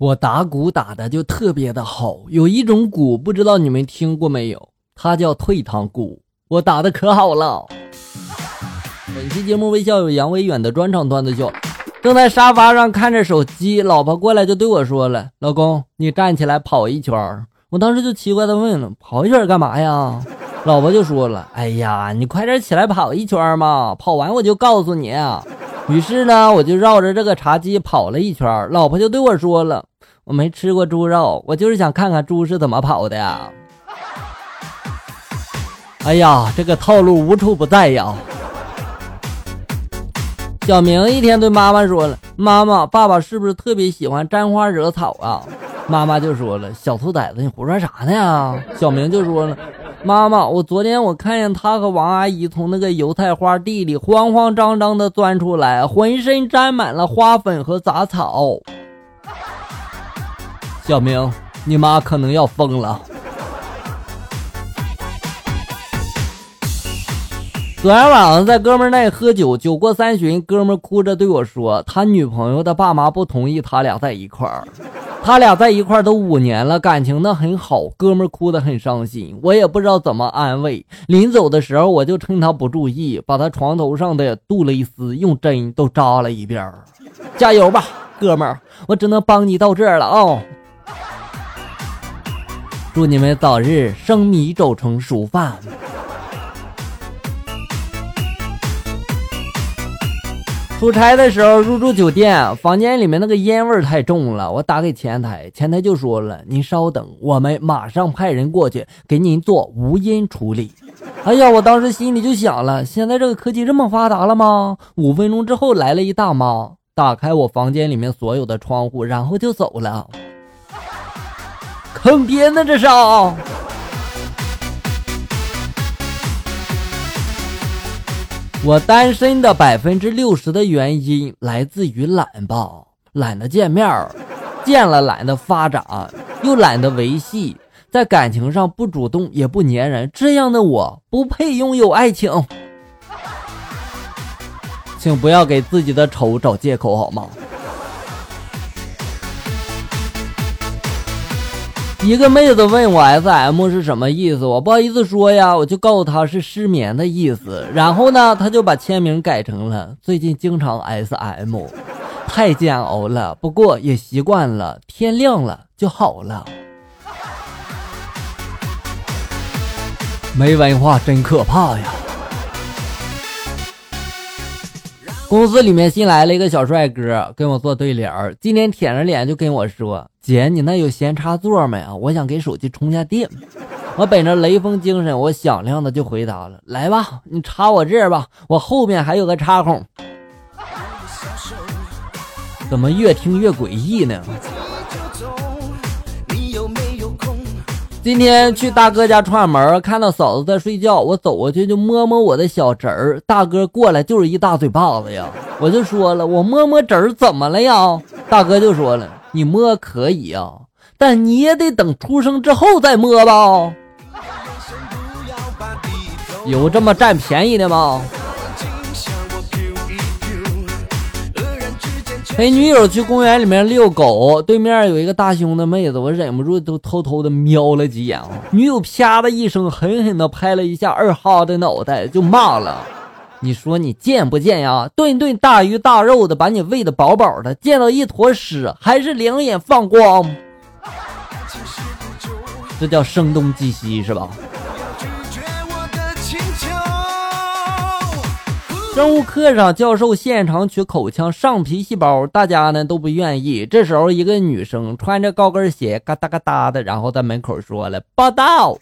我打鼓打的就特别的好，有一种鼓不知道你们听过没有？它叫退堂鼓，我打的可好了。本期节目微笑有杨威远的专场段子秀，正在沙发上看着手机，老婆过来就对我说了：“老公，你站起来跑一圈。”我当时就奇怪的问了：“跑一圈干嘛呀？”老婆就说了：“哎呀，你快点起来跑一圈嘛，跑完我就告诉你。”于是呢，我就绕着这个茶几跑了一圈，老婆就对我说了。我没吃过猪肉，我就是想看看猪是怎么跑的呀。哎呀，这个套路无处不在呀。小明一天对妈妈说了：“妈妈，爸爸是不是特别喜欢沾花惹草啊？”妈妈就说了：“小兔崽子，你胡说啥呢呀？”小明就说了：“妈妈，我昨天我看见他和王阿姨从那个油菜花地里慌慌张张的钻出来，浑身沾满了花粉和杂草。”小明，你妈可能要疯了。昨天晚上在哥们那喝酒，酒过三巡，哥们哭着对我说，他女朋友的爸妈不同意他俩在一块儿。他俩在一块儿都五年了，感情呢很好。哥们哭得很伤心，我也不知道怎么安慰。临走的时候，我就趁他不注意，把他床头上的杜蕾斯用针都扎了一遍。加油吧，哥们儿，我只能帮你到这了啊。祝你们早日生米煮成熟饭。出差的时候入住酒店，房间里面那个烟味太重了。我打给前台，前台就说了：“您稍等，我们马上派人过去给您做无烟处理。”哎呀，我当时心里就想了：现在这个科技这么发达了吗？五分钟之后来了一大妈，打开我房间里面所有的窗户，然后就走了。坑爹呢！这是啊！我单身的百分之六十的原因来自于懒吧，懒得见面儿，见了懒得发展，又懒得维系，在感情上不主动也不粘人，这样的我不配拥有爱情。请不要给自己的丑找借口好吗？一个妹子问我 S M 是什么意思，我不好意思说呀，我就告诉她是失眠的意思。然后呢，她就把签名改成了最近经常 S M，太煎熬了，不过也习惯了，天亮了就好了。没文化真可怕呀！公司里面新来了一个小帅哥，跟我做对联。今天舔着脸就跟我说：“姐，你那有闲插座没啊？我想给手机充下电。”我本着雷锋精神，我响亮的就回答了：“来吧，你插我这儿吧，我后面还有个插孔。”怎么越听越诡异呢？今天去大哥家串门，看到嫂子在睡觉，我走过去就摸摸我的小侄儿。大哥过来就是一大嘴巴子呀！我就说了，我摸摸侄儿怎么了呀？大哥就说了，你摸可以呀，但你也得等出生之后再摸吧。有这么占便宜的吗？陪女友去公园里面遛狗，对面有一个大胸的妹子，我忍不住都偷偷的瞄了几眼。女友啪的一声，狠狠的拍了一下二哈的脑袋，就骂了：“你说你贱不贱呀？顿顿大鱼大肉的，把你喂的饱饱的，见到一坨屎还是两眼放光？这叫声东击西是吧？”生物课上，教授现场取口腔上皮细胞，大家呢都不愿意。这时候，一个女生穿着高跟鞋，嘎哒嘎哒的，然后在门口说了：“报道，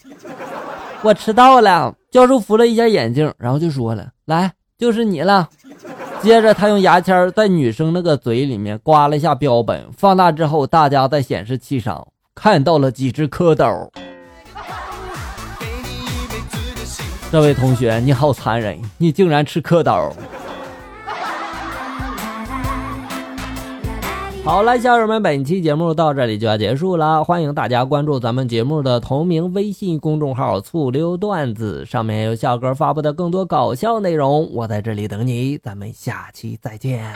我迟到了。”教授扶了一下眼镜，然后就说了：“来，就是你了。”接着，他用牙签在女生那个嘴里面刮了一下标本，放大之后，大家在显示器上看到了几只蝌蚪。这位同学，你好残忍！你竟然吃蝌蚪。好了，小友们，本期节目到这里就要结束了。欢迎大家关注咱们节目的同名微信公众号“醋溜段子”，上面有笑哥发布的更多搞笑内容。我在这里等你，咱们下期再见。